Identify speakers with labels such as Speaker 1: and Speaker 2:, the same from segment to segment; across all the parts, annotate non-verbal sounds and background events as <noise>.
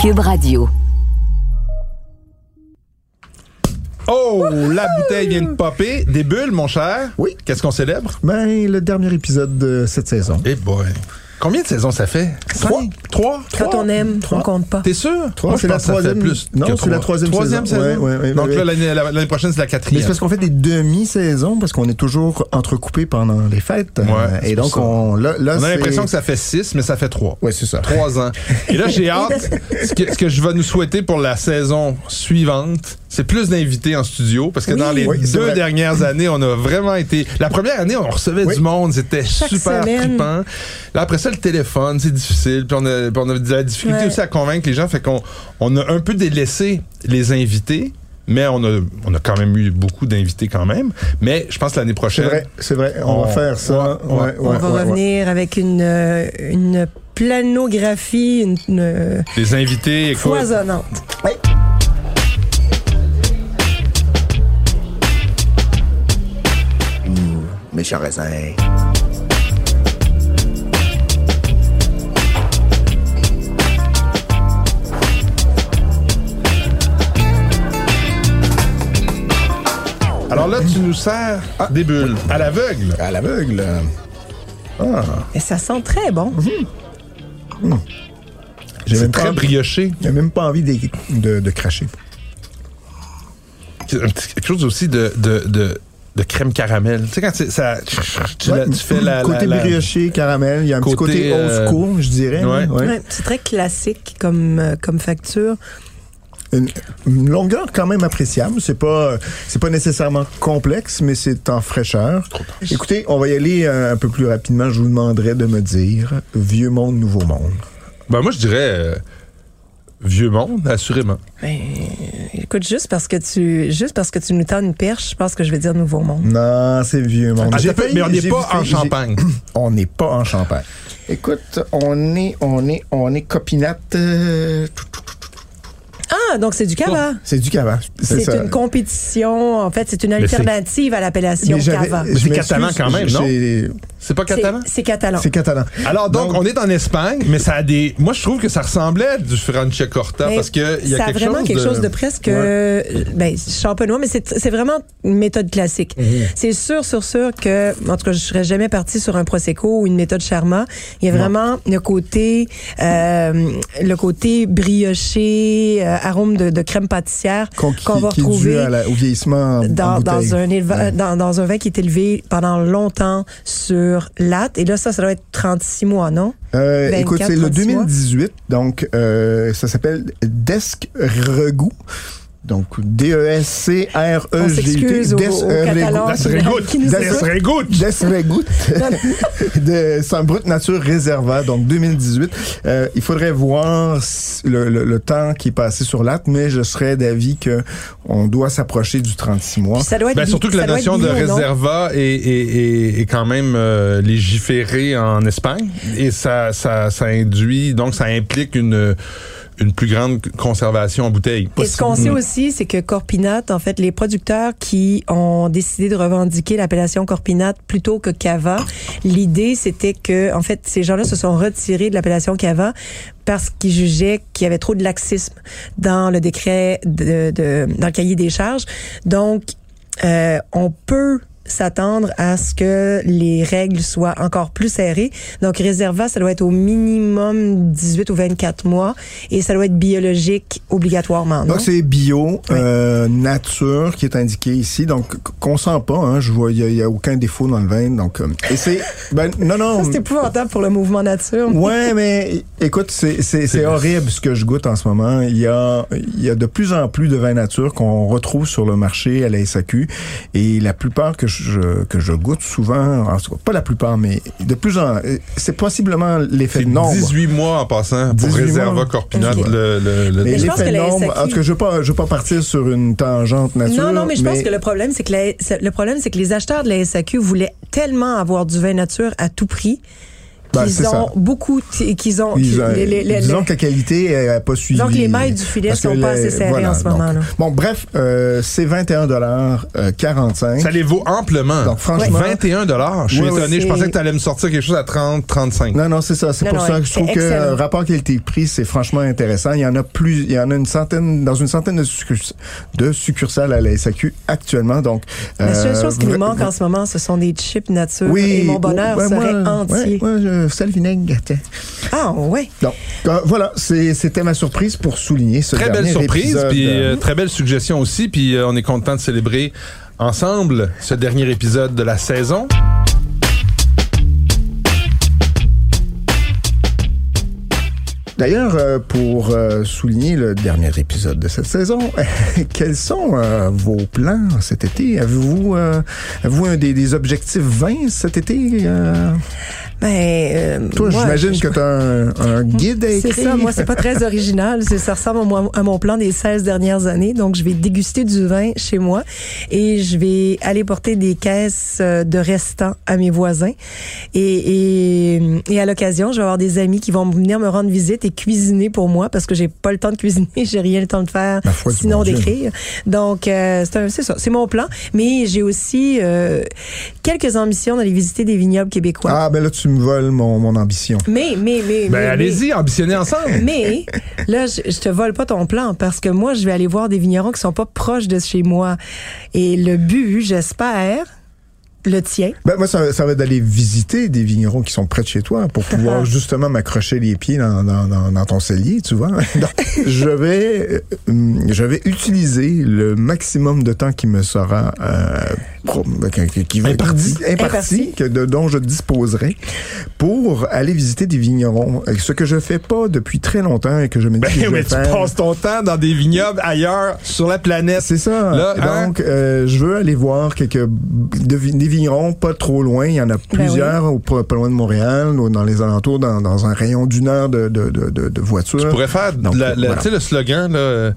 Speaker 1: Cube Radio.
Speaker 2: Oh, la bouteille vient de popper. Des bulles, mon cher.
Speaker 3: Oui.
Speaker 2: Qu'est-ce qu'on célèbre?
Speaker 3: Ben, le dernier épisode de cette saison.
Speaker 2: Eh boy. Combien de saisons ça fait?
Speaker 3: Trois.
Speaker 2: Trois?
Speaker 4: Quand on aime, on compte pas.
Speaker 2: T'es sûr?
Speaker 3: Trois, c'est la troisième-
Speaker 2: plus
Speaker 3: non, c'est la troisième
Speaker 2: Troisième
Speaker 3: saison.
Speaker 2: saison?
Speaker 3: Ouais, ouais, ouais,
Speaker 2: Donc
Speaker 3: ouais.
Speaker 2: là, l'année la- l'année prochaine, c'est la
Speaker 3: Mais
Speaker 2: quatrième.
Speaker 3: c'est parce qu'on fait des demi-saisons parce qu'on est toujours entrecoupé pendant les fêtes.
Speaker 2: Ouais,
Speaker 3: Euh, et donc, on, là, là,
Speaker 2: On a l'impression que ça fait six, mais ça fait trois.
Speaker 3: Ouais, c'est ça.
Speaker 2: Trois ans. Et là, j'ai hâte. <laughs> Ce que, ce que je vais nous souhaiter pour la saison suivante, c'est plus d'invités en studio. Parce que dans les
Speaker 3: Oui,
Speaker 2: deux dernières années, on a vraiment été. La première année, on recevait
Speaker 3: Oui.
Speaker 2: du monde. C'était super
Speaker 4: semaine.
Speaker 2: trippant. Là, après ça, le téléphone, c'est difficile. Puis on a, puis on a de la difficulté
Speaker 4: Ouais.
Speaker 2: aussi à convaincre les gens. Fait qu'on on a un peu délaissé les invités. Mais on a, on a quand même eu beaucoup d'invités quand même. Mais je pense que l'année
Speaker 3: C'est
Speaker 2: prochaine.
Speaker 3: vrai, c'est vrai. On,
Speaker 2: On-
Speaker 3: va faire ça.
Speaker 2: ouais, ouais.
Speaker 4: On va revenir avec une, euh, une planographie une, une, euh,
Speaker 2: Les invités, écoute,
Speaker 4: foisonnante.
Speaker 3: Méchant raisin.
Speaker 2: Alors là, tu nous sers des bulles à l'aveugle.
Speaker 3: À l'aveugle.
Speaker 4: Et ça sent très bon.
Speaker 3: J'ai
Speaker 2: C'est
Speaker 3: même,
Speaker 2: très
Speaker 3: pas-
Speaker 2: brioché.
Speaker 3: j'ai même pas envie de, de, de cracher.
Speaker 2: Un petit- Quelque chose aussi de, de, de, de crème caramel. Tu sais, quand c'est- ça, tu,
Speaker 3: Ouais,
Speaker 2: tu fais la.
Speaker 3: côté
Speaker 2: la- la-
Speaker 3: brioché, caramel. Il y a un
Speaker 2: Côté,
Speaker 3: petit côté
Speaker 2: euh,
Speaker 3: old school, je dirais.
Speaker 2: ouais.
Speaker 3: Ouais.
Speaker 4: Ouais, c'est très classique comme, euh, comme facture.
Speaker 3: Une, une longueur quand même appréciable. C'est pas, c'est pas nécessairement complexe, mais c'est en fraîcheur. Écoutez, on va y aller euh, un peu plus rapidement. Je vous demanderai de me dire vieux monde, nouveau monde.
Speaker 2: Ben, moi, je dirais euh, vieux monde, assurément.
Speaker 4: Ben, écoute, juste parce que tu juste parce que tu nous tends une perche, je pense que je vais dire Nouveau Monde.
Speaker 3: Non, c'est vieux monde.
Speaker 2: Ah, mais on n'est pas en champagne. <clears throat>
Speaker 3: On n'est pas en champagne. Écoute, on est, on est, on est copinate. euh, tout, tout,
Speaker 4: donc c'est du cava.
Speaker 3: C'est du cava.
Speaker 4: C'est une compétition. En fait, c'est une alternative à l'appellation cava.
Speaker 2: c'est catalan quand même, non? C'est pas catalan?
Speaker 4: C'est catalan.
Speaker 3: C'est catalan.
Speaker 2: Alors, donc,
Speaker 3: Donc-
Speaker 2: on est en Espagne, mais ça a des. Moi, je trouve que ça ressemblait à du Franciacorta
Speaker 4: Mais
Speaker 2: parce qu'il y a
Speaker 4: ça
Speaker 2: quelque
Speaker 4: a vraiment
Speaker 2: chose.
Speaker 4: quelque
Speaker 2: de...
Speaker 4: chose de presque euh, ben, champenois, mais c'est c'est vraiment une méthode classique.
Speaker 2: Mhm.
Speaker 4: C'est sûr, sûr, sûr que, en tout cas, je serais jamais parti sur un prosecco ou une méthode charma. Il y a vraiment le côté, euh, le côté brioché, euh, arôme de, de crème pâtissière
Speaker 3: Qu'on-
Speaker 4: va
Speaker 3: qui est dû
Speaker 4: retrouver
Speaker 3: à la- au vieillissement en- en
Speaker 4: dans, un éleva-
Speaker 3: Ouais.
Speaker 4: dans, dans un vin qui est élevé pendant longtemps sur latte. Et là, ça, ça doit être 36 mois, non?
Speaker 3: Euh,
Speaker 4: 24,
Speaker 3: écoute, c'est le
Speaker 4: 36 mois.
Speaker 3: 2018, donc euh, ça s'appelle Desk Regout. Donc D-E-S-C-R-E-G-U-T.
Speaker 4: On s'excuse aux-
Speaker 3: Des
Speaker 4: aux
Speaker 3: Regout.
Speaker 4: Catalans
Speaker 2: Das
Speaker 4: qui-
Speaker 2: Regout.
Speaker 4: qui nous
Speaker 2: Das
Speaker 4: écoutent.
Speaker 2: Regout.
Speaker 3: Des Regout <laughs> de Sans Brut Nature Réserva, donc 2018. Euh, il faudrait voir le, le- le temps qui est passé sur latte, mais je serais d'avis que on doit s'approcher du 36 mois.
Speaker 4: Puis ça doit être
Speaker 2: Ben, surtout que
Speaker 4: ça
Speaker 2: la notion de
Speaker 4: bio, non?
Speaker 2: réserva est, est, est, est quand même euh, légiférée en Espagne et ça, ça, ça induit, donc ça implique une, une plus grande conservation en bouteille.
Speaker 4: Et ce qu'on sait aussi, c'est que Corpinat, en fait, les producteurs qui ont décidé de revendiquer l'appellation Corpinat plutôt que Cava, l'idée c'était que, en fait, ces gens-là se sont retirés de l'appellation Cava parce qu'ils jugeaient qu'il y avait trop de laxisme dans le décret de, de dans le cahier des charges. Donc, euh, on peut s'attendre à ce que les règles soient encore plus serrées. Donc, réserva, ça doit être au minimum 18 ou 24 mois et ça doit être biologique obligatoirement, non?
Speaker 3: Donc c'est bio, euh, nature qui est indiqué ici. Donc qu'on sent pas, hein, je vois, il y, a- aucun défaut dans le vin. Donc euh, et c'est, <laughs> ben non non.
Speaker 4: Ça, c'est épouvantable pour le mouvement nature.
Speaker 3: Ouais, mais écoute, c'est, horrible ce que je goûte en ce moment. Il y a, il y a de plus en plus de vins nature qu'on retrouve sur le marché à la SAQ. Et la plupart que je, que je goûte souvent, en tout cas, pas la plupart, mais de plus en, c'est possiblement l'effet de nombre.
Speaker 2: 18 mois en passant pour
Speaker 3: 18
Speaker 2: Réserva. Corpinat.
Speaker 4: Ok.
Speaker 2: Le, le, le-
Speaker 3: Mais l'effet de nombre,
Speaker 4: SAQ
Speaker 3: en tout cas, je veux pas, je veux pas partir sur une tangente nature.
Speaker 4: Non, non, mais je pense que le problème, c'est que la- le problème, c'est que les acheteurs de la SAQ voulaient tellement avoir du vin nature à tout prix
Speaker 3: Ben,
Speaker 4: qu'ils ont
Speaker 3: ça.
Speaker 4: beaucoup, qu'ils ont,
Speaker 3: Ils
Speaker 4: qu'ils-
Speaker 3: ont-
Speaker 4: les- les- les-
Speaker 3: disons que la qualité n'a pas suivi.
Speaker 4: Donc, les mailles du filet sont pas assez serrées en ce
Speaker 3: donc.
Speaker 4: moment, là.
Speaker 3: Bon, bref, euh, c'est 21 dollars 45.
Speaker 2: Ça les vaut amplement.
Speaker 3: Donc, franchement-
Speaker 2: 21 dollars. Je suis
Speaker 3: Ouais, ouais,
Speaker 2: étonné. je pensais que tu allais me sortir quelque chose à 30, 35.
Speaker 3: Non, non, c'est ça. C'est pour
Speaker 4: non,
Speaker 3: ça que je trouve que
Speaker 4: excellent.
Speaker 3: euh, rapport qualité-prix, c'est franchement intéressant. Il y en a plus, il y en a une centaine, dans une centaine de, succurs- de succursales à la SAQ actuellement. Donc,
Speaker 4: La seule
Speaker 3: euh,
Speaker 4: chose qui nous
Speaker 3: vra-
Speaker 4: manque en ce moment, ce sont des chips nature.
Speaker 3: oui,
Speaker 4: et mon bonheur
Speaker 3: ouais,
Speaker 4: serait
Speaker 3: moi,
Speaker 4: entier.
Speaker 3: Sel vinaigre. tiens.
Speaker 4: Ah, ouais.
Speaker 3: Donc, euh, voilà, c'était ma surprise pour souligner ce
Speaker 2: Très belle surprise, puis euh, très belle suggestion aussi, puis euh, on est content de célébrer ensemble ce dernier épisode de la saison.
Speaker 3: D'ailleurs, euh, pour euh, souligner le dernier épisode de cette saison, <laughs> quels sont euh, vos plans cet été? Avez-vous avez-vous un des, des objectifs 20 cet été?
Speaker 4: Ben, euh,
Speaker 3: Toi, j'imagine
Speaker 4: je-
Speaker 3: que tu as un, un guide à
Speaker 4: C'est
Speaker 3: écrire.
Speaker 4: ça, moi, c'est pas très original. C'est- Ça ressemble à mon, à mon plan des 16 dernières années. Donc, je vais déguster du vin chez moi et je vais aller porter des caisses de restants à mes voisins. Et, et, et à l'occasion, je vais avoir des amis qui vont venir me rendre visite et cuisiner pour moi parce que j'ai pas le temps de cuisiner, <laughs> j'ai rien le temps de faire
Speaker 3: foi
Speaker 4: sinon d'écrire. Donc, euh, c'est ça, c'est mon plan. Mais j'ai aussi euh, quelques ambitions d'aller visiter des vignobles québécois.
Speaker 3: Ah, ben là, tu me voles mon, mon ambition.
Speaker 4: Mais, mais, mais,
Speaker 2: Ben allez-y, ambitionnez ensemble.
Speaker 4: mais là, je, je te vole pas ton plan parce que moi, je vais aller voir des vignerons qui sont pas proches de chez moi. Et le but, j'espère, le tien?
Speaker 3: Ben, moi, ça, ça va être d'aller visiter des vignerons qui sont près de chez toi pour <laughs> pouvoir justement m'accrocher les pieds dans, dans, dans, dans ton cellier, tu vois. <laughs> Donc, je vais, euh, je vais utiliser le maximum de temps qui me sera euh, pro- qui, qui va être
Speaker 2: Imparti.
Speaker 3: imparti, que de, dont je disposerai pour aller visiter des vignerons. Ce que je fais pas depuis très longtemps et que je me dis
Speaker 2: Ben,
Speaker 3: que je vais
Speaker 2: mais tu
Speaker 3: faire.
Speaker 2: passes ton temps dans des vignobles ailleurs sur la planète.
Speaker 3: C'est ça.
Speaker 2: Là, hein?
Speaker 3: Donc, euh, je veux aller voir quelques de, des vignerons pas trop loin. Il y en a plusieurs au, pas, loin de Montréal, ou dans les alentours, dans, dans un rayon d'une heure de, de, de, voiture.
Speaker 2: Tu pourrais faire
Speaker 3: Donc,
Speaker 2: la-
Speaker 3: voilà.
Speaker 2: le slogan, là,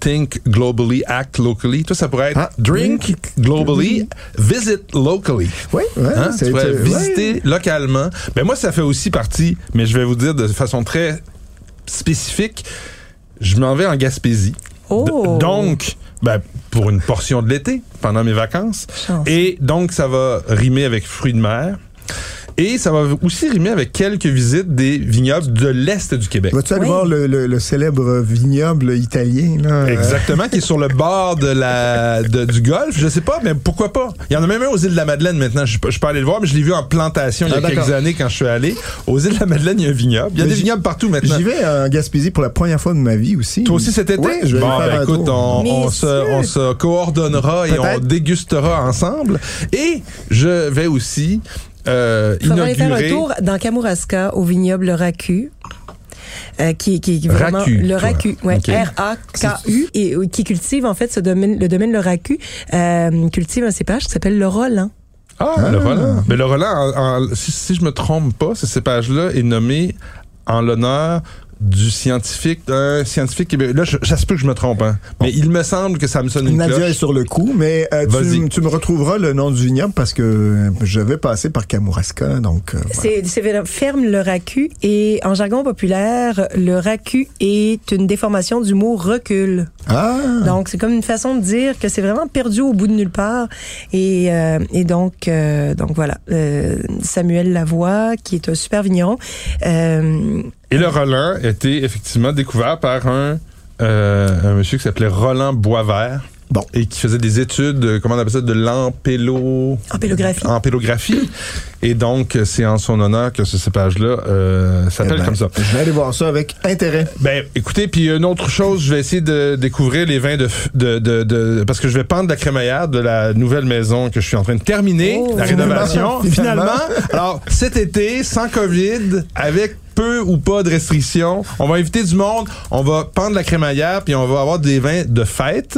Speaker 2: Think globally, act locally. Toi, ça pourrait être
Speaker 3: Ah,
Speaker 2: Drink globally, visit locally.
Speaker 3: Oui, ouais,
Speaker 2: Hein?
Speaker 3: c'est-
Speaker 2: Tu pourrais visiter
Speaker 3: ouais.
Speaker 2: localement. Ben moi, ça fait aussi partie, mais je vais vous dire de façon très spécifique, je m'en vais en Gaspésie.
Speaker 4: Oh!
Speaker 2: Donc, ben, pour une portion de l'été, pendant mes vacances.
Speaker 4: Chance.
Speaker 2: Et donc, ça va rimer avec fruits de mer. Et ça va aussi rimer avec quelques visites des vignobles de l'Est du Québec.
Speaker 3: Vas-tu aller
Speaker 4: Oui.
Speaker 3: voir le, le, le célèbre vignoble italien? Là,
Speaker 2: Exactement, qui est sur le bord de la de- du golfe. Je sais pas, mais pourquoi pas? Il y en a même un aux îles de la Madeleine maintenant. Je, je peux aller le voir, mais je l'ai vu en plantation il y a
Speaker 3: Ah,
Speaker 2: quelques années quand je suis allé. Aux îles de la Madeleine, il y a un vignoble. Il y a
Speaker 3: Mais
Speaker 2: des
Speaker 3: j'y-
Speaker 2: vignobles partout maintenant.
Speaker 3: J'y vais en Gaspésie pour la première fois de ma vie aussi.
Speaker 2: Toi aussi cet été?
Speaker 3: Je vais
Speaker 2: bon, ben
Speaker 3: un
Speaker 2: écoute,
Speaker 3: tour.
Speaker 2: on, on se, on se coordonnera et on dégustera ensemble. Et je vais aussi euh,
Speaker 4: Il faudra aller faire un tour dans Kamouraska au vignoble Le Racu. euh, qui, qui, qui vraiment
Speaker 2: Racu,
Speaker 4: le. Racu, ouais. R-A-K-U, et euh, qui cultive en fait ce domaine, le domaine Le Racu, euh, cultive un cépage qui s'appelle le Roland.
Speaker 2: Ah, le Roland. Mais le Roland, en- en- si, si je me trompe pas, ce cépage-là est nommé en l'honneur du scientifique, d'un scientifique québécois. Là, je- ça se peut que je me trompe, hein. Mais il me semble que ça me sonne une
Speaker 3: Nadia est sur le coup, mais euh,
Speaker 2: Vas-y.
Speaker 3: tu, tu me retrouveras le nom du vignoble parce que euh, je vais passer par Kamouraska, donc euh, voilà.
Speaker 4: C'est c'est ferme le racu et en jargon populaire, le racu est une déformation du mot recul.
Speaker 3: Ah!
Speaker 4: Donc c'est comme une façon de dire que c'est vraiment perdu au bout de nulle part et, euh, et donc euh, donc voilà euh, Samuel Lavoie qui est un super vigneron. Euh,
Speaker 2: Et le Roland a été effectivement découvert par un, euh, un monsieur qui s'appelait Roland Boisvert.
Speaker 3: Bon.
Speaker 2: Et qui faisait des études, euh, comment on appelle ça, de l'ampélo...
Speaker 4: Ampélographie.
Speaker 2: Ampélographie. Et donc, c'est en son honneur que ce cépage-là euh, s'appelle
Speaker 3: Eh ben,
Speaker 2: comme ça.
Speaker 3: Je vais aller voir ça avec intérêt.
Speaker 2: Ben, écoutez, puis une autre chose, je vais essayer de découvrir les vins de, de, de, de- parce que je vais pendre la crémaillère de la nouvelle maison que je suis en train de terminer,
Speaker 4: Oh.
Speaker 2: la rénovation. <laughs>
Speaker 3: Finalement.
Speaker 2: Finalement, <laughs> alors cet été, sans Covid, avec peu ou pas de restrictions, on va inviter du monde, on va pendre la crémaillère, puis on va avoir des vins de fête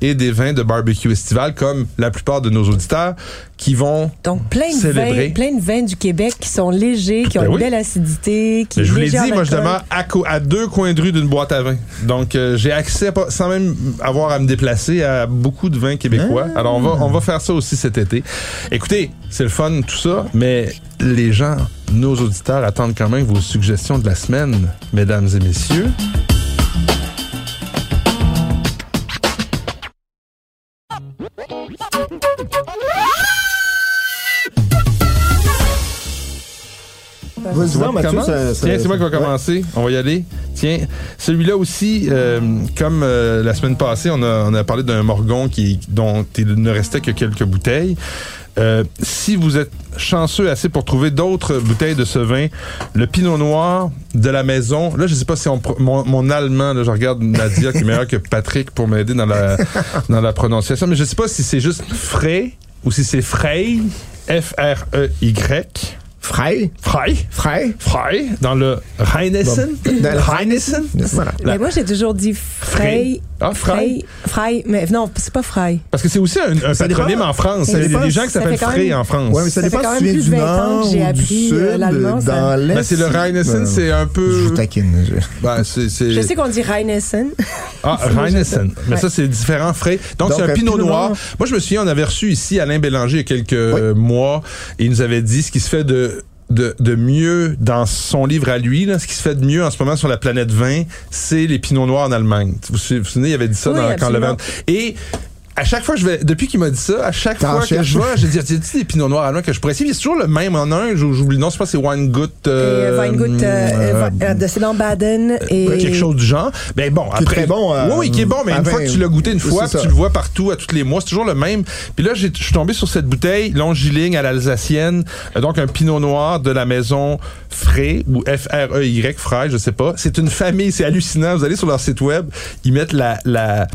Speaker 2: et des vins de barbecue estival, comme la plupart de nos auditeurs, qui vont
Speaker 4: Donc plein de
Speaker 2: Célébrer.
Speaker 4: vins, plein de vins du Québec qui sont légers, qui ont
Speaker 2: Ben
Speaker 4: une
Speaker 2: oui.
Speaker 4: belle acidité, qui
Speaker 2: je vous l'ai dit, moi je demeure à, deux coins de rue d'une boîte à vin. Donc euh, j'ai accès, pas- sans même avoir à me déplacer, à beaucoup de vins québécois.
Speaker 3: Ah.
Speaker 2: Alors on va, on va faire ça aussi cet été. Écoutez, c'est le fun tout ça, mais les gens, nos auditeurs attendent quand même vos suggestions de la semaine, mesdames et messieurs.
Speaker 3: Vas-y, Mathieu, ça- ça-
Speaker 2: Tiens, c'est moi qui va
Speaker 3: ouais.
Speaker 2: commencer. On va y aller. Tiens, celui-là aussi, euh, comme euh, la semaine passée, on a, on a parlé d'un morgon qui, dont il ne restait que quelques bouteilles. Euh, si vous êtes chanceux assez pour trouver d'autres bouteilles de ce vin, le Pinot Noir de la maison. Là, je sais pas si on, mon, mon allemand, là, je regarde Nadia qui est meilleure que Patrick pour m'aider dans la dans la prononciation, mais je sais pas si c'est juste frais ou si c'est Frey, F R E Y.
Speaker 3: Frey?
Speaker 2: Frey?
Speaker 3: Frey?
Speaker 2: Frey? Dans le Rheinessen.
Speaker 3: Dans le. Voilà.
Speaker 4: Mais moi, j'ai toujours dit Frey.
Speaker 2: Ah, Frey?
Speaker 4: Frey. Mais non, c'est pas Frey.
Speaker 2: Parce que c'est aussi un, un patronyme
Speaker 3: dépend.
Speaker 2: en France. Il y a des gens qui s'appellent
Speaker 4: même-
Speaker 2: en France.
Speaker 3: Ouais, mais ça,
Speaker 4: Ça fait
Speaker 3: dépend
Speaker 4: quand
Speaker 3: si tu
Speaker 4: même
Speaker 3: viens
Speaker 4: plus
Speaker 3: du
Speaker 4: de 20 ans
Speaker 3: nord
Speaker 4: que j'ai
Speaker 3: ou du
Speaker 4: appris,
Speaker 3: sud,
Speaker 4: euh, l'allemand, ça.
Speaker 3: dans l'est.
Speaker 2: Ben, c'est le Rheinessen,
Speaker 3: Non,
Speaker 2: c'est un
Speaker 3: Je
Speaker 2: peu.
Speaker 3: vous taquine. je-
Speaker 2: Ben,
Speaker 4: Je sais qu'on dit Rheinessen.
Speaker 2: Ah, <laughs> Rheinessen. Mais
Speaker 4: Ouais.
Speaker 2: ça, c'est différent frais. Donc, c'est un pinot noir. Moi, je me souviens, on avait reçu ici Alain Bélanger il y a quelques mois il nous avait dit ce qui se fait de de, de mieux dans son livre à lui, là, ce qui se fait de mieux en ce moment sur la planète 20, c'est les pinots noirs en Allemagne. Vous vous souvenez, il avait dit ça
Speaker 4: Oui,
Speaker 2: dans Quand le vent. Et à chaque fois, je vais, depuis qu'il m'a dit ça, à chaque fois que je vois, je dis, dis des pinots noirs allemands que je pourrais essayer. Puis C'est toujours le même en un. j'ou- J'oublie le nom, je sais pas, c'est Weingut.
Speaker 4: Euh, Weingut, euh,
Speaker 2: euh,
Speaker 4: euh, de c'est dans Baden. Et
Speaker 2: Ouais, quelque chose du genre. Ben bon,
Speaker 3: Qui est
Speaker 2: après.
Speaker 3: très bon, euh,
Speaker 2: oui, oui, qui est bon, mais une fois que tu l'as goûté une
Speaker 3: c'est
Speaker 2: fois, tu le vois partout, à tous les mois, c'est toujours le même. Puis là, j'ai- je suis tombé sur cette bouteille longiligne à l'alsacienne, donc un pinot noir de la maison Frey ou F-R-E-Y, Frey, je sais pas. C'est une famille, c'est hallucinant. Vous allez sur leur site web, ils mettent la, la,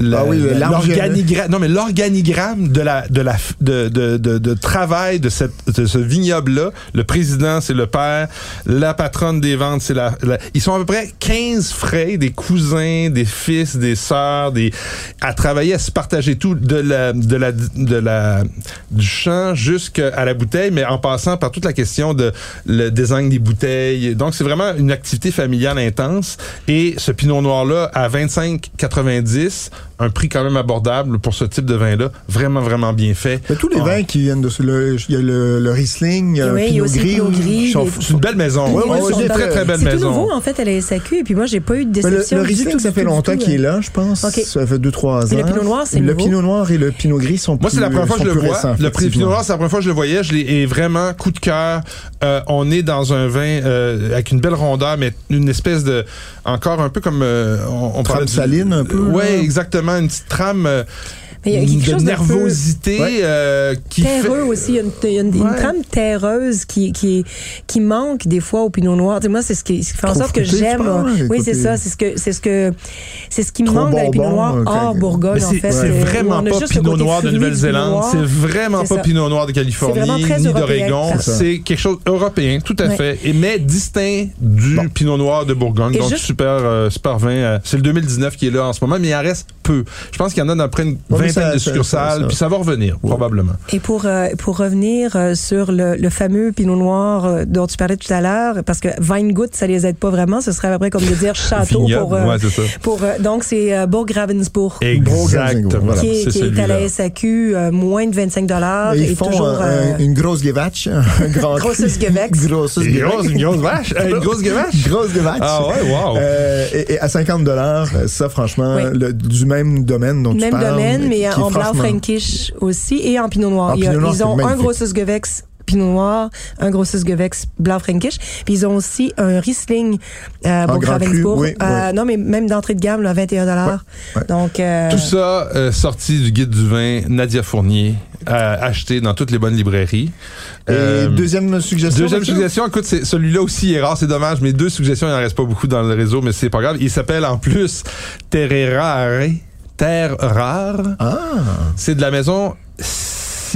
Speaker 3: Ah
Speaker 2: l'organigramme, non mais l'organigramme de la de la de de, de, de travail de cette de ce vignoble là. Le président c'est le père, la patronne des ventes c'est la, la- ils sont à peu près 15 frères, des cousins, des fils, des sœurs, des à travailler à se partager tout de la de la de la du champ jusqu'à la bouteille, mais en passant par toute la question de le design des bouteilles. Donc c'est vraiment une activité familiale intense et ce pinot noir là à 25,90 un prix quand même abordable pour ce type de vin-là. Vraiment, vraiment bien fait.
Speaker 3: Mais tous les
Speaker 2: Ah.
Speaker 3: vins qui viennent de ce, le, il y a le, le Riesling, il y a
Speaker 4: Oui,
Speaker 3: le Pinot
Speaker 4: aussi
Speaker 3: Gris.
Speaker 4: le Pinot
Speaker 2: C'est une belle maison. Oui, c'est une très,
Speaker 3: très-
Speaker 2: belle
Speaker 4: C'est tout
Speaker 2: maison.
Speaker 4: nouveau, en fait, à la SAQ. Et puis moi, j'ai pas eu de
Speaker 3: le,
Speaker 4: déception.
Speaker 3: le
Speaker 4: du
Speaker 3: Riesling,
Speaker 4: tout,
Speaker 3: ça fait longtemps qu'il est
Speaker 4: euh.
Speaker 3: là, je pense. Ça fait 2-3 ans.
Speaker 4: Et le Pinot Noir, c'est
Speaker 3: Le? Pinot Noir et le Pinot Gris sont
Speaker 2: Moi, c'est la première fois que je le vois. le prix
Speaker 3: effectivement.
Speaker 2: Noir, c'est la première fois que je le voyais. Je l'ai et vraiment coup de cœur. Euh, on est dans un vin euh, avec une belle rondeur, mais une espèce de encore un peu comme euh, on, du-
Speaker 3: saline, un peu,
Speaker 2: Ouais,
Speaker 3: là.
Speaker 2: Une petite trame euh,
Speaker 4: Mais il y a quelque
Speaker 2: de
Speaker 4: chose d'un peu
Speaker 2: nervosité
Speaker 3: Ouais.
Speaker 2: euh, qui
Speaker 4: terreux
Speaker 2: fait.
Speaker 4: aussi. Il y a une, il y a une- une
Speaker 2: Ouais.
Speaker 4: trame terreuse qui, qui, qui manque des fois au Pinot Noir. Tu sais, moi, c'est ce qui, ce qui fait en sorte que j'aime.
Speaker 3: penses?
Speaker 4: Oui, c'est ça. C'est ce que, c'est ce que, c'est ce qui
Speaker 3: Trop
Speaker 4: manque dans les Pinot
Speaker 3: bonbon,
Speaker 4: Noirs
Speaker 3: euh,
Speaker 4: hors Bourgogne, en
Speaker 2: c'est
Speaker 4: fait.
Speaker 2: c'est
Speaker 4: euh,
Speaker 2: vraiment pas Pinot Noir de Nouvelle-Zélande. C'est
Speaker 4: Noir.
Speaker 2: vraiment pas. Pinot Noir de Californie, ni d'Oregon.
Speaker 3: C'est
Speaker 2: quelque chose européen, tout à
Speaker 4: Ouais.
Speaker 2: fait, et mais distinct du
Speaker 3: Bon.
Speaker 2: Pinot Noir de Bourgogne.
Speaker 4: Et
Speaker 2: Donc
Speaker 4: juste-
Speaker 2: super, euh, super vin. euh, c'est le 2019 qui est là en ce moment, mais il en reste peu. Je pense qu'il y en a d'après une
Speaker 3: Ouais, mais
Speaker 2: vingtaine
Speaker 3: ça-
Speaker 2: de succursales, puis ça va revenir probablement.
Speaker 4: Et pour euh, pour revenir euh, sur le, le fameux Pinot Noir euh, dont tu parlais tout à l'heure, parce que Weingut, ça les aide pas vraiment. Ce serait à peu près comme de dire <laughs> château
Speaker 2: Vignoble,
Speaker 4: pour. euh,
Speaker 2: ouais, c'est ça.
Speaker 4: pour euh, donc c'est euh, Bourg-Ravensbourg.
Speaker 2: Exactement.
Speaker 3: voilà.
Speaker 4: Qui est, qui est à la SAQ, euh, moins de 25 dollars.
Speaker 3: Et ils font
Speaker 4: toujours,
Speaker 3: un-
Speaker 4: euh,
Speaker 3: un- une grosse. Un grand
Speaker 4: Grosses. Gewex.
Speaker 3: Grosses
Speaker 2: Une
Speaker 3: Gewex.
Speaker 2: grosse, une grosse vache, Euh, une grosse.
Speaker 3: Grosse Gevatch.
Speaker 2: Ah ouais, wow.
Speaker 3: Euh, et, et à 50 dollars, ça franchement,
Speaker 4: Oui.
Speaker 3: le- du même domaine dont tu
Speaker 4: Même
Speaker 3: parles.
Speaker 4: domaine, mais en blanc frankish aussi et en pinot noir.
Speaker 3: En
Speaker 4: Il y a-
Speaker 3: pinot noir,
Speaker 4: ils ont un grosses Gewex pinot noir, un grosses Gewex blanc frankish, puis ils ont aussi un Riesling euh,
Speaker 3: En
Speaker 4: pour
Speaker 3: grand cru,
Speaker 4: Ravensbourg.
Speaker 3: oui,
Speaker 4: Euh,
Speaker 3: oui.
Speaker 4: Non, mais même d'entrée de gamme, là, 21 dollars. Donc euh,
Speaker 2: Tout ça euh, sorti du guide du vin Nadia Fournier, euh, acheté dans toutes les bonnes librairies.
Speaker 3: Et
Speaker 2: Euh,
Speaker 3: deuxième suggestion.
Speaker 2: Deuxième suggestion, écoute, c'est- celui-là aussi est rare, c'est dommage. Mes deux suggestions, il n'en reste pas beaucoup dans le réseau, mais c'est pas grave. Il s'appelle en plus Terre Rare. Terre rare.
Speaker 3: Ah,
Speaker 2: C'est de la maison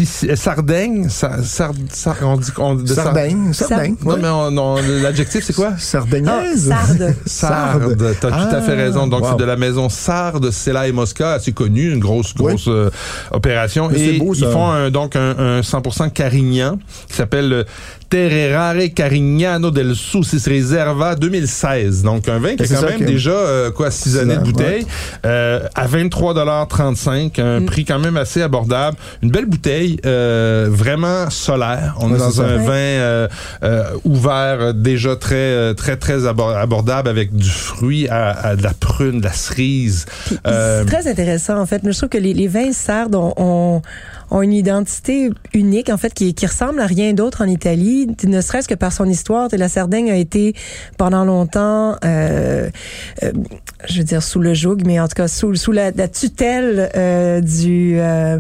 Speaker 2: si- Sardaigne. Sa- Sard- Sard- on dit on, de Sard-
Speaker 3: Sardaigne. Sardaigne.
Speaker 2: Non, mais on- on- l'adjectif, c'est quoi?
Speaker 4: ah,
Speaker 3: Sardaignaise.
Speaker 4: Sarde.
Speaker 2: Sarde, t'as tout à fait
Speaker 3: Ah,
Speaker 2: raison. Donc
Speaker 3: wow.
Speaker 2: c'est de la maison Sarde, Sela et Mosca, assez connue, une grosse
Speaker 3: Oui.
Speaker 2: grosse euh, opération.
Speaker 3: Mais
Speaker 2: et
Speaker 3: c'est beau,
Speaker 2: ils font un, donc un, un 100% Carignan qui s'appelle le Tererare Carignano del Sucis Reserva 2016. Donc un vin qui a
Speaker 3: C'est
Speaker 2: quand
Speaker 3: ça
Speaker 2: même
Speaker 3: que-
Speaker 2: déjà euh, quoi six
Speaker 3: Six
Speaker 2: années de bouteille euh, à 23,35 un prix quand même assez abordable. Une belle bouteille, euh, vraiment solaire. On est dans un vin euh, euh, ouvert, déjà très très très abor- abordable avec du fruit à, à de la prune, de la cerise. Euh,
Speaker 4: C'est très intéressant, en fait. Mais je trouve que les, les vins sardes ont, ont, ont une identité unique, en fait, qui, qui ressemble à rien d'autre en Italie, ne serait-ce que par son histoire. La Sardaigne a été pendant longtemps, euh, euh, je veux dire, sous le joug, mais en tout cas, sous, sous la, la tutelle euh, du, euh,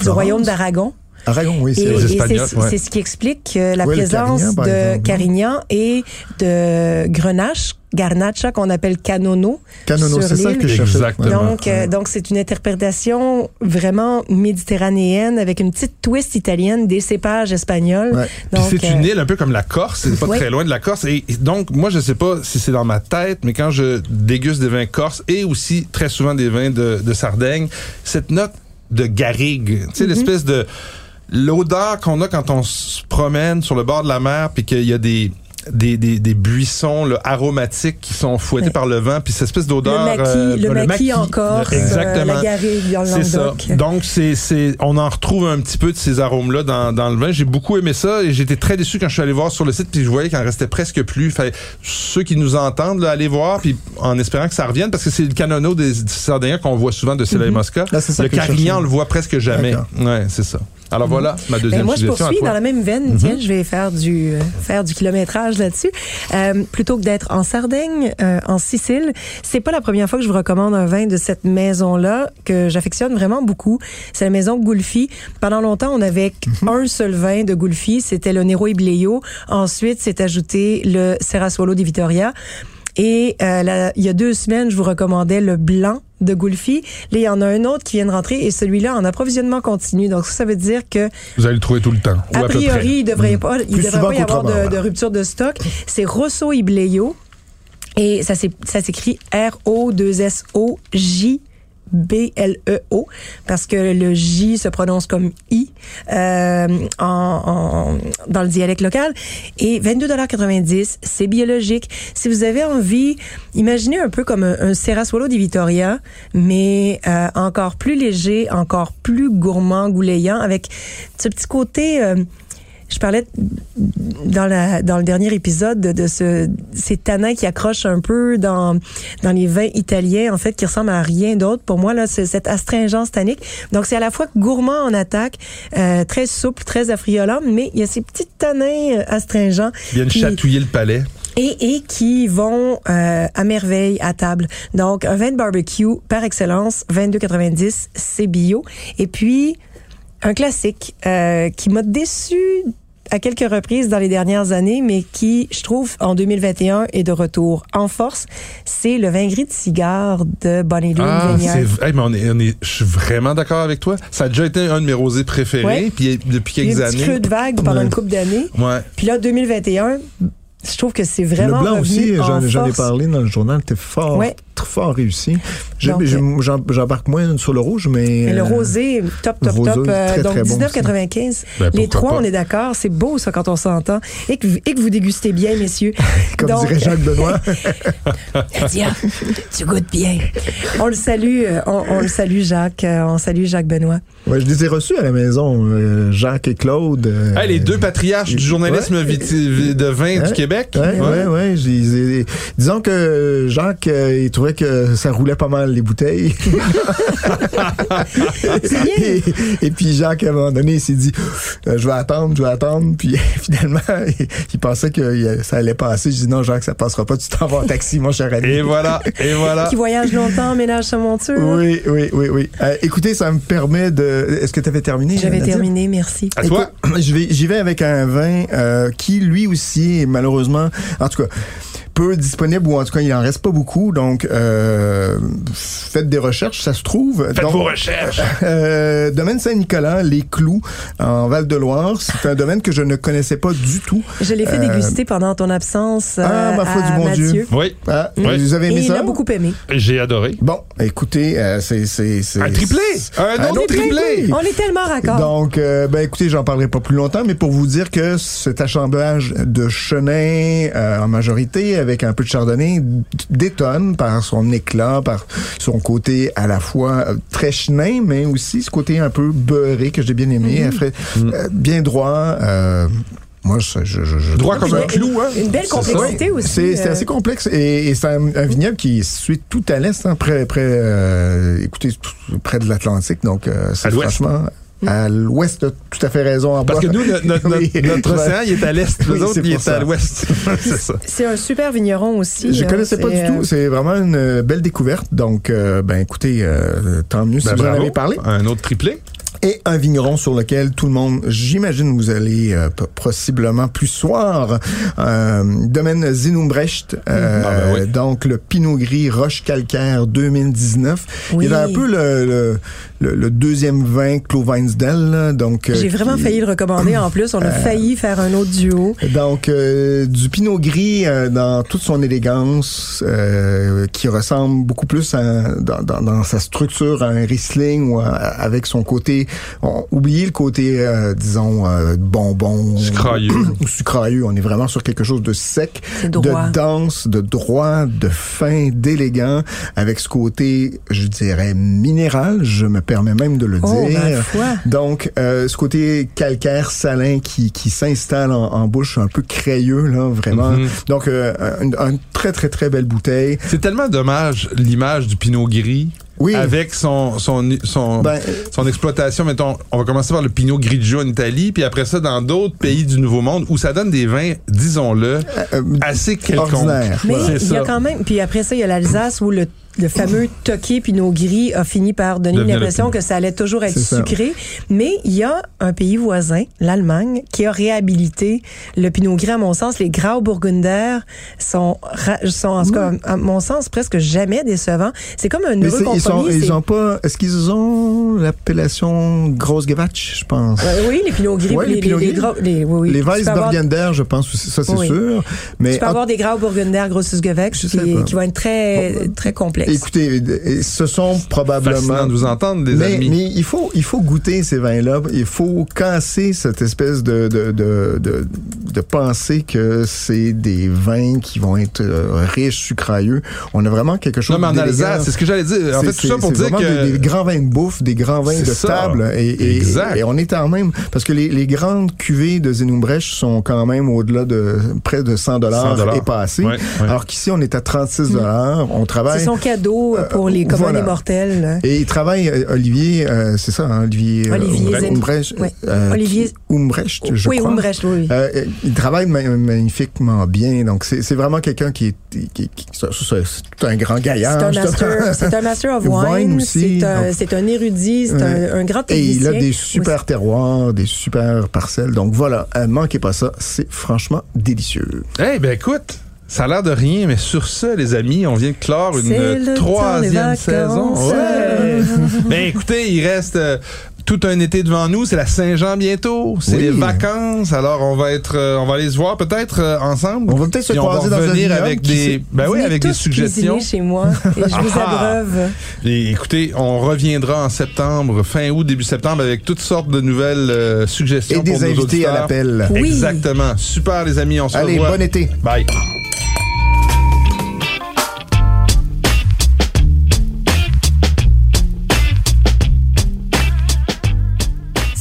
Speaker 4: du royaume d'Aragon.
Speaker 3: Aragon, oui, c'est
Speaker 2: Les Espagnols,
Speaker 4: c'est
Speaker 2: ouais.
Speaker 4: ce qui explique euh, la
Speaker 3: Ouais,
Speaker 4: présence
Speaker 3: Carignan,
Speaker 4: de. Carignan et de Grenache, Garnacha, qu'on appelle Canono.
Speaker 3: Canono,
Speaker 4: sur
Speaker 3: c'est ça que je cherchais.
Speaker 2: Exactement.
Speaker 4: Donc, euh, donc c'est une interprétation vraiment méditerranéenne avec une petite twist italienne des cépages espagnols.
Speaker 3: Ouais.
Speaker 2: Puis
Speaker 4: Donc,
Speaker 2: c'est une
Speaker 4: euh,
Speaker 2: île un peu comme la Corse, c'est pas très loin de la Corse. Et, et donc, moi, je sais pas si c'est dans ma tête, mais quand je déguste des vins corses et aussi très souvent des vins de, de Sardaigne, cette note de garrigue, tu sais,
Speaker 4: Mm-hmm.
Speaker 2: l'espèce de l'odeur qu'on a quand on se promène sur le bord de la mer, puis qu'il y a des des, des, des buissons là, aromatiques qui sont fouettés
Speaker 4: Ouais.
Speaker 2: par le vent, puis cette espèce
Speaker 4: le
Speaker 2: d'odeur...
Speaker 4: maquis,
Speaker 2: euh,
Speaker 4: le maquis en Corse, euh,
Speaker 2: Exactement.
Speaker 4: la garrigue dans le
Speaker 2: C'est ça. Donc, c'est, c'est, on en retrouve un petit peu de ces arômes-là dans, dans le vin. J'ai beaucoup aimé ça et j'étais très déçu quand je suis allé voir sur le site puis je voyais qu'il en restait presque plus. Fait, ceux qui nous entendent, là, allez voir puis en espérant que ça revienne parce que c'est le canono des, des Sardiniens qu'on voit souvent de Céline Mosca.
Speaker 3: Là, c'est ça
Speaker 2: le
Speaker 3: je
Speaker 2: Carignan, on le voit presque jamais. Ouais, c'est ça. Alors voilà, ma
Speaker 4: Ben,
Speaker 2: deuxième
Speaker 4: moi, je
Speaker 2: suggestion à
Speaker 4: poursuis
Speaker 2: toi.
Speaker 4: dans la même veine. Tiens, je vais faire du euh, faire du kilométrage là-dessus. Euh, plutôt que d'être en Sardaigne, euh, en Sicile, c'est pas la première fois que je vous recommande un vin de cette maison-là que j'affectionne vraiment beaucoup. C'est la maison Gulfi. Pendant longtemps, on avait un seul vin de Gulfi, c'était le Nero Ibleo. Ensuite, s'est ajouté le Serrasuolo di Vittoria. Et euh, là, il y a deux semaines, je vous recommandais le blanc de Gulfi. Là, il y en a un autre qui vient de rentrer et celui-là en approvisionnement continu. Donc, ça, veut dire que
Speaker 2: Vous allez le trouver tout le temps.
Speaker 4: a priori, il devrait pas, il devrait pas y avoir de, rupture de stock. C'est Rosso Ibleo. Et ça s'écrit R-O-2-S-O-J. B-L-E-O, parce que le J se prononce comme I euh, en, en- dans le dialecte local. Et 22,90 c'est biologique. Si vous avez envie, imaginez un peu comme un, un Serrasuolo di Vittoria, mais euh, encore plus léger, encore plus gourmand, goulayant, avec ce petit côté... euh, je parlais dans la dans le dernier épisode de, de ce ces tanins qui accrochent un peu dans dans les vins italiens en fait qui ressemblent à rien d'autre pour moi là c'est cette astringence tannique donc c'est à la fois gourmand en attaque euh, très souple très affriolant mais il y a ces petits tanins euh, astringents
Speaker 2: Ils viennent
Speaker 4: qui-
Speaker 2: chatouiller le palais.
Speaker 4: et, et qui vont euh, à merveille à table. Donc, un vin de barbecue par excellence, 22,90, c'est bio. Et puis, un classique euh, qui m'a déçu à quelques reprises dans les dernières années, mais qui, je trouve, en 2021 est de retour en force, c'est le vin gris de cigare de Bonnie Lou
Speaker 2: Ah, hey, mais on est, on est, je suis vraiment d'accord avec toi. Ça a déjà été un de mes rosés préférés,
Speaker 4: Ouais.
Speaker 2: puis depuis
Speaker 4: Il y a
Speaker 2: quelques
Speaker 4: eu un
Speaker 2: années.
Speaker 4: creux de vague pendant
Speaker 3: Ouais.
Speaker 4: une couple d'années.
Speaker 2: Ouais.
Speaker 4: Puis là, 2021, je trouve que c'est vraiment
Speaker 3: Le blanc aussi,
Speaker 4: en
Speaker 3: j'en ai parlé dans le journal, c'était fort,
Speaker 4: Ouais.
Speaker 3: Très fort réussi. J'embarque moins sur le rouge, mais...
Speaker 4: Mais le
Speaker 3: euh,
Speaker 4: rosé, top, top,
Speaker 3: rosé,
Speaker 4: top. euh,
Speaker 3: très,
Speaker 4: donc,
Speaker 3: très bon
Speaker 4: 19,95.
Speaker 2: Ben,
Speaker 4: les trois,
Speaker 2: pas?
Speaker 4: on est d'accord. C'est beau, ça, quand on s'entend. Et que, et que vous dégustez bien, messieurs. <laughs>
Speaker 3: Comme
Speaker 4: Donc,
Speaker 3: dirait Jacques Benoît. <laughs>
Speaker 4: Nadia, tu goûtes bien. On le salue, euh, on, on le salue, Jacques. On salue Jacques Benoît.
Speaker 3: ouais, je les ai reçus à la maison, euh, Jacques et Claude. euh,
Speaker 2: les deux patriarches du journalisme
Speaker 3: Ouais.
Speaker 2: de vin
Speaker 3: Ouais.
Speaker 2: du Québec.
Speaker 3: Ouais, ouais, ouais. j'ai- j'ai- Disons que Jacques, il trouvait que ça roulait pas mal les bouteilles. <laughs> Et, et puis Jacques, à un moment donné, il s'est dit, euh, je vais attendre, je vais attendre. Puis <laughs> finalement, il, il pensait que ça allait passer. Je dis, non, Jacques, ça passera pas. Tu t'en vas en taxi, mon cher ami.
Speaker 2: Et voilà, et voilà.
Speaker 4: Qui voyage longtemps, ménage sa monture.
Speaker 3: Oui, oui, oui, oui. Euh, écoutez, ça me permet de. Est-ce que tu avais terminé?
Speaker 4: J'avais terminé, merci.
Speaker 2: À toi.
Speaker 3: Écoute, je vais, j'y vais avec un vin euh, qui, lui aussi, malheureusement, en tout cas, peu disponible ou en tout cas il en reste pas beaucoup. Donc euh, faites des recherches, ça se trouve.
Speaker 2: Faites
Speaker 3: Donc,
Speaker 2: vos recherches. <laughs>
Speaker 3: euh, domaine Saint-Nicolas, les Clous en Val-de-Loire, c'est un domaine que je ne connaissais pas du tout.
Speaker 4: Je l'ai fait déguster pendant ton absence
Speaker 3: Euh, Ah,
Speaker 4: euh,
Speaker 3: ma foi
Speaker 4: à
Speaker 3: du bon
Speaker 4: Mathieu.
Speaker 3: Dieu.
Speaker 2: Oui,
Speaker 3: Ah,
Speaker 2: Ouais.
Speaker 3: Vous avez
Speaker 4: Et
Speaker 3: aimé
Speaker 4: il
Speaker 3: ça?
Speaker 4: a beaucoup aimé.
Speaker 2: j'ai adoré.
Speaker 3: Bon, écoutez, euh, c'est c'est c'est
Speaker 2: Un triplé! Un autre triplé!
Speaker 4: On est tellement raccord.
Speaker 3: Donc, euh, ben écoutez, j'en parlerai pas plus longtemps, mais pour vous dire que cet assemblage de chenin euh, en majorité, avec un peu de chardonnay, détonne par son éclat, par son côté à la fois euh, très chenin, mais aussi ce côté un peu beurré que j'ai bien aimé,
Speaker 4: Mm-hmm.
Speaker 3: Fait, euh, bien droit. euh, moi, je, je, je, je
Speaker 2: Droit comme un clou, hein?
Speaker 4: Une belle complexité aussi.
Speaker 3: c'est
Speaker 4: euh,
Speaker 3: assez complexe et, et c'est un, un vignoble qui est situé tout à l'est, hein, près, près, euh, écoutez, tout- près de l'Atlantique. Donc, euh, c'est
Speaker 2: À l'ouest.
Speaker 3: franchement à l'ouest. t'as Tout à fait raison. En
Speaker 2: Parce
Speaker 3: bas.
Speaker 2: que nous, notre, notre, <laughs>
Speaker 3: Oui.
Speaker 2: notre- notre océan, il est à l'est.
Speaker 3: Oui,
Speaker 2: Les autres,
Speaker 3: c'est
Speaker 2: il est
Speaker 3: ça.
Speaker 2: à l'ouest. <laughs> c'est ça.
Speaker 4: C'est un super vigneron aussi.
Speaker 3: Je
Speaker 4: hein.
Speaker 3: connaissais pas
Speaker 4: C'est,
Speaker 3: du tout.
Speaker 4: euh,
Speaker 3: C'est vraiment une euh, belle découverte. Donc, euh, ben écoutez, euh, tant mieux si
Speaker 2: Ben,
Speaker 3: vous en avez parlé.
Speaker 2: Un autre triplé.
Speaker 3: Et un vigneron sur lequel tout le monde, j'imagine, vous allez euh, possiblement plus soir. Euh, domaine Zinumbrecht, euh,
Speaker 2: Ah, ben oui.
Speaker 3: donc le Pinot Gris Roche Calcaire 2019.
Speaker 4: Oui.
Speaker 3: Il est un peu le, le, le- le deuxième vin là. Donc, euh,
Speaker 4: J'ai vraiment
Speaker 3: qui-
Speaker 4: failli le recommander en plus. On a failli faire un autre duo.
Speaker 3: Donc, euh, du Pinot Gris euh, dans toute son élégance, euh, qui ressemble beaucoup plus à- dans, dans- dans sa structure à un Riesling ou à- avec son côté... On, oubliez le côté, euh, disons, euh, bonbon.
Speaker 2: Sucrailleux. <clears throat>
Speaker 3: ou sucrailleux. On est vraiment sur quelque chose de sec,
Speaker 4: C'est droit.
Speaker 3: de dense, de droit, de fin, d'élégant, avec ce côté, je dirais, minéral. Je me permets même de le
Speaker 4: Oh,
Speaker 3: dire.
Speaker 4: foi.
Speaker 3: Donc, euh, ce côté calcaire salin qui, qui s'installe en, en bouche, un peu crayeux, là, vraiment.
Speaker 2: Mhm.
Speaker 3: Donc, euh, une, une très, très, très belle bouteille.
Speaker 2: C'est tellement dommage l'image du Pinot Gris
Speaker 3: Oui.
Speaker 2: avec son son son,
Speaker 3: Ben,
Speaker 2: son exploitation. Mettons, on va commencer par le Pinot Grigio en Italie, puis après ça dans d'autres pays du Nouveau Monde où ça donne des vins, disons-le,
Speaker 3: euh,
Speaker 2: assez quelconques.
Speaker 3: Ordinaire.
Speaker 4: Mais il y a quand même. Puis après ça, il y a l'Alsace où le, le fameux toqué Pinot Gris a fini par donner l'impression
Speaker 2: Pinot.
Speaker 4: que ça allait toujours être
Speaker 3: ça.
Speaker 4: sucré. Mais il y a un pays voisin, l'Allemagne, qui a réhabilité le Pinot Gris. À mon sens, les Grauburgunder sont, ra- sont en tout cas, à mon sens, presque jamais décevants. C'est comme un heureux
Speaker 3: c'est- ils, sont,
Speaker 4: compromis.
Speaker 3: ils ont pas. Est-ce qu'ils ont l'appellation Grosse Gewatch, je pense?
Speaker 4: Ouais, oui, les Pinots Gris,
Speaker 3: Ouais,
Speaker 4: les,
Speaker 3: les Pinot
Speaker 4: les, les,
Speaker 3: Gris.
Speaker 4: gros- les- oui, oui.
Speaker 3: Les
Speaker 4: Tu peux avoir-
Speaker 3: je pense aussi, ça c'est
Speaker 4: Oui.
Speaker 3: sûr. Mais
Speaker 4: Tu peux
Speaker 3: en-
Speaker 4: avoir des Grauburgunder Grosses Gewächs
Speaker 3: Je sais
Speaker 4: qui, qui vont être très, très complexes.
Speaker 3: Écoutez, ce sont
Speaker 2: Fascinant
Speaker 3: probablement
Speaker 2: de vous entendre, des
Speaker 3: mais,
Speaker 2: amis.
Speaker 3: mais il faut il faut goûter ces vins-là. Il faut casser cette espèce de de de de, de penser que c'est des vins qui vont être euh, riches, sucrailleux. On a vraiment quelque chose.
Speaker 2: Non, mais en. Alsace, c'est ce que j'allais dire. En fait, tout ça pour dire que...
Speaker 3: des, des grands vins de bouffe, des grands vins de
Speaker 2: ça.
Speaker 3: table. Et, et,
Speaker 2: Exact.
Speaker 3: et on est en même parce que les, les grandes cuvées de Zenumbrecht sont quand même au-delà de près de 100 dollars
Speaker 2: 100
Speaker 3: et.
Speaker 2: Ouais, ouais.
Speaker 3: Alors qu'ici on est à 36 dollars. On travaille.
Speaker 4: C'est son cadeau euh, pour les
Speaker 3: Euh,
Speaker 4: communs
Speaker 3: voilà.
Speaker 4: mortels. là.
Speaker 3: Et il travaille, euh, Olivier, euh, c'est ça, hein, Olivier,
Speaker 4: Olivier
Speaker 3: Umbrecht- euh,
Speaker 4: Olivier-
Speaker 3: Umbrecht, je
Speaker 4: oui,
Speaker 3: crois.
Speaker 4: Umbrecht, oui. oui.
Speaker 3: Euh, il travaille ma- magnifiquement bien, donc c'est vraiment quelqu'un qui est, qui, qui- c'est tout un grand
Speaker 4: C'est
Speaker 3: gaillard.
Speaker 4: un,
Speaker 3: c'est
Speaker 4: master, c'est un master of <laughs>
Speaker 3: Wine
Speaker 4: wine. C'est un, un érudit, c'est un, un grand
Speaker 3: Et il
Speaker 4: technicien.
Speaker 3: a des super terroirs, des super parcelles. Donc voilà, euh, manquez pas ça, c'est franchement délicieux.
Speaker 2: Eh ben écoute, ça a l'air de rien, mais sur ça, les amis, on vient de clore une troisième saison. Ouais. ben écoutez, il reste euh, tout un été devant nous. C'est la Saint-Jean bientôt. C'est
Speaker 3: Oui.
Speaker 2: les vacances. Alors on va être, euh, on va aller se voir peut-être euh, ensemble.
Speaker 3: On va peut-être se croiser dans vignoble,
Speaker 2: avec des, ben oui, avec des suggestions.
Speaker 4: chez moi et je vous <laughs>
Speaker 2: Ah.
Speaker 4: abreuve.
Speaker 2: Et écoutez, on reviendra en septembre, fin août, début septembre, avec toutes sortes de nouvelles euh, suggestions
Speaker 3: Et des
Speaker 2: pour nos
Speaker 3: invités à l'appel.
Speaker 4: Oui.
Speaker 2: Exactement. Super, les amis. On se
Speaker 3: Allez,
Speaker 2: revoit.
Speaker 3: bon été.
Speaker 2: Bye.